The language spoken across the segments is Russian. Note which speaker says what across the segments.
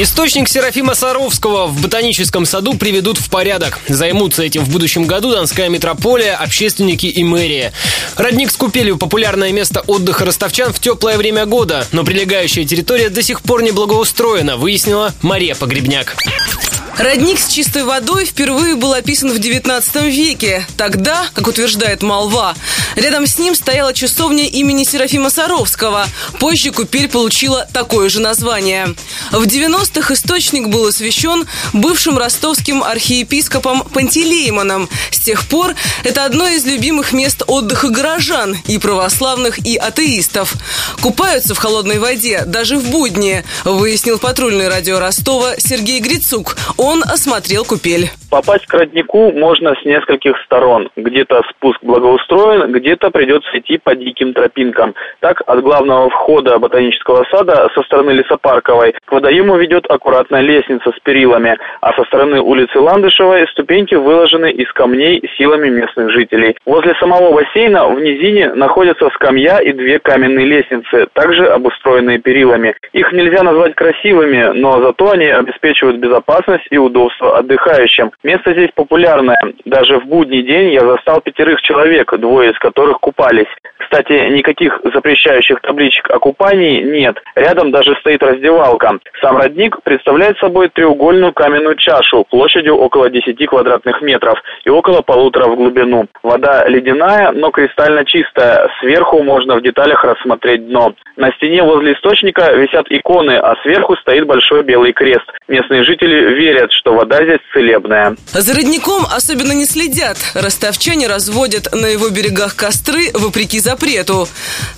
Speaker 1: Источник Серафима Саровского в ботаническом саду приведут в порядок. Займутся этим в будущем году Донская метрополия, общественники и мэрия. Родник с купелью – популярное место отдыха ростовчан в теплое время года, но прилегающая территория до сих пор не благоустроена, выяснила Мария Погребняк.
Speaker 2: Родник с чистой водой впервые был описан в 19 веке. Тогда, как утверждает молва, рядом с ним стояла часовня имени Серафима Саровского. Позже купель получила такое же название. В 90-х источник был освящен бывшим ростовским архиепископом Пантелеймоном. С тех пор это одно из любимых мест отдыха горожан и православных, и атеистов. Купаются в холодной воде даже в будни, выяснил патрульный радио Ростова Сергей Грицук. Он осмотрел купель.
Speaker 3: Попасть к роднику можно с нескольких сторон. Где-то спуск благоустроен, где-то придется идти по диким тропинкам. Так, от главного входа ботанического сада со стороны лесопарковой к водоему ведет аккуратная лестница с перилами, а со стороны улицы Ландышевой ступеньки выложены из камней силами местных жителей. Возле самого бассейна в низине находятся скамья и две каменные лестницы, также обустроенные перилами. Их нельзя назвать красивыми, но зато они обеспечивают безопасность и удобство отдыхающим. Место здесь популярное. Даже в будний день я застал пятерых человек, двое из которых купались. Кстати, никаких запрещающих табличек о купании нет. Рядом даже стоит раздевалка. Сам родник представляет собой треугольную каменную чашу площадью около 10 квадратных метров и около полутора в глубину. Вода ледяная, но кристально чистая. Сверху можно в деталях рассмотреть дно. На стене возле источника висят иконы, а сверху стоит большой белый крест. Местные жители верят, что вода здесь целебная.
Speaker 2: За родником особенно не следят. Ростовчане разводят на его берегах костры вопреки запрету.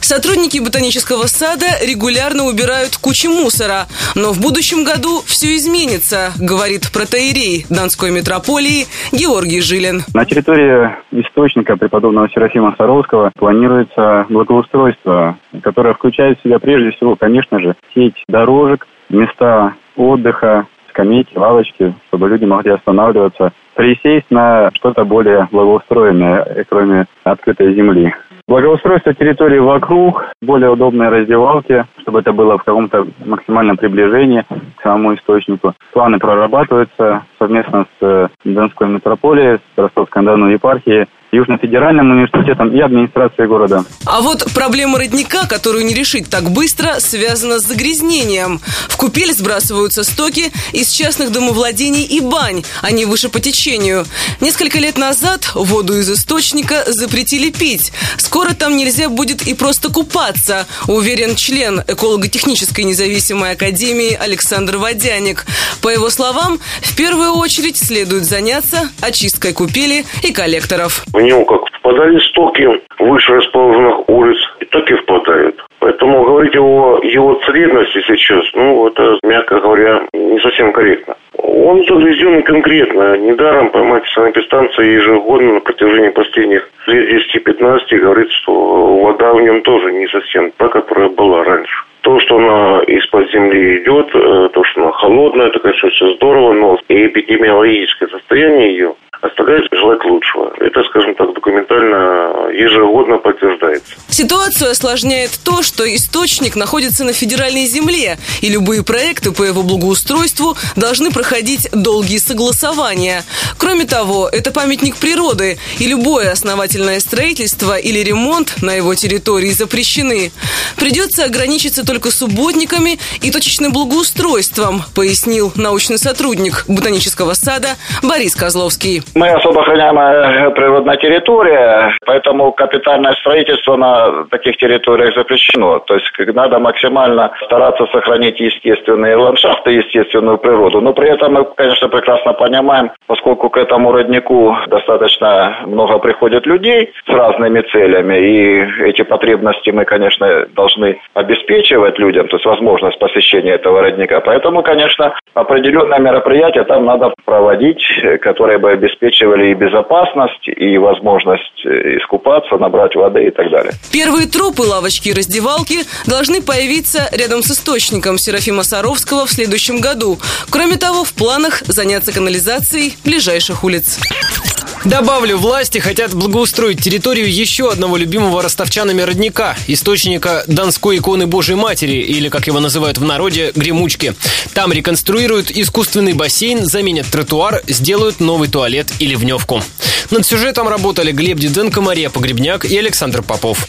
Speaker 2: Сотрудники ботанического сада регулярно убирают кучи мусора. Но в будущем году все изменится, говорит протеерей Донской метрополии Георгий Жилин.
Speaker 4: На территории источника преподобного Серафима Саровского планируется благоустройство, которое включает в себя прежде всего, конечно же, сеть дорожек, места отдыха, скамейки, лавочки, чтобы люди могли останавливаться, присесть на что-то более благоустроенное, кроме открытой земли. Благоустройство территории вокруг, более удобные раздевалки, чтобы это было в каком-то максимальном приближении к самому источнику. Планы прорабатываются совместно с э, Донской метрополией, с Ростовской-на-Дону епархией Южно-федеральным университетом и администрацией города.
Speaker 2: А вот проблема родника, которую не решить так быстро, связана с загрязнением. В купель сбрасываются стоки из частных домовладений и бань, а не выше по течению. Несколько лет назад воду из источника запретили пить. Скоро там нельзя будет и просто купаться, уверен член эколого-технической независимой академии Александр Водяник. По его словам, в первую очередь следует заняться очисткой купели и коллекторов.
Speaker 5: В него как впадали стоки выше расположенных улиц, и так и впадают. Поэтому говорить о его целебности сейчас, ну, это, мягко говоря, не совсем корректно. Он загрязнен конкретно. Недаром поймать санэпистанции ежегодно на протяжении последних лет 10-15 говорит, что вода в нем тоже не совсем та, которая была раньше. То, что она из-под земли идет, э, то, что она холодная, это, конечно, все здорово, но и эпидемиологическое состояние ее оставляет желать лучшего. Это, скажем так, документально ежегодно подтверждается.
Speaker 2: Ситуацию осложняет то, что источник находится на федеральной земле, и любые проекты по его благоустройству должны проходить долгие согласования. Кроме того, это памятник природы, и любое основательное строительство или ремонт на его территории запрещены. Придется ограничиться только субботниками и точечным благоустройством, пояснил научный сотрудник ботанического сада Борис Козловский.
Speaker 6: Мы особо охраняемая природная территория, поэтому капитальное строительство на таких территориях запрещено. То есть надо максимально стараться сохранить естественные ландшафты, естественную природу. Но при этом мы, конечно, прекрасно понимаем, поскольку к этому роднику достаточно много приходит людей с разными целями, и эти потребности мы, конечно, должны обеспечивать людям, то есть возможность посещения этого родника. Поэтому, конечно, определенное мероприятие там надо проводить, которое бы обеспечивало обеспечивали и безопасность, и возможность э, искупаться, набрать воды и так далее.
Speaker 2: Первые трупы, лавочки и раздевалки должны появиться рядом с источником Серафима Саровского в следующем году. Кроме того, в планах заняться канализацией ближайших улиц.
Speaker 1: Добавлю, власти хотят благоустроить территорию еще одного любимого ростовчанами родника, источника Донской иконы Божьей Матери, или, как его называют в народе, гремучки. Там реконструируют искусственный бассейн, заменят тротуар, сделают новый туалет и ливневку. Над сюжетом работали Глеб Диденко, Мария Погребняк и Александр Попов.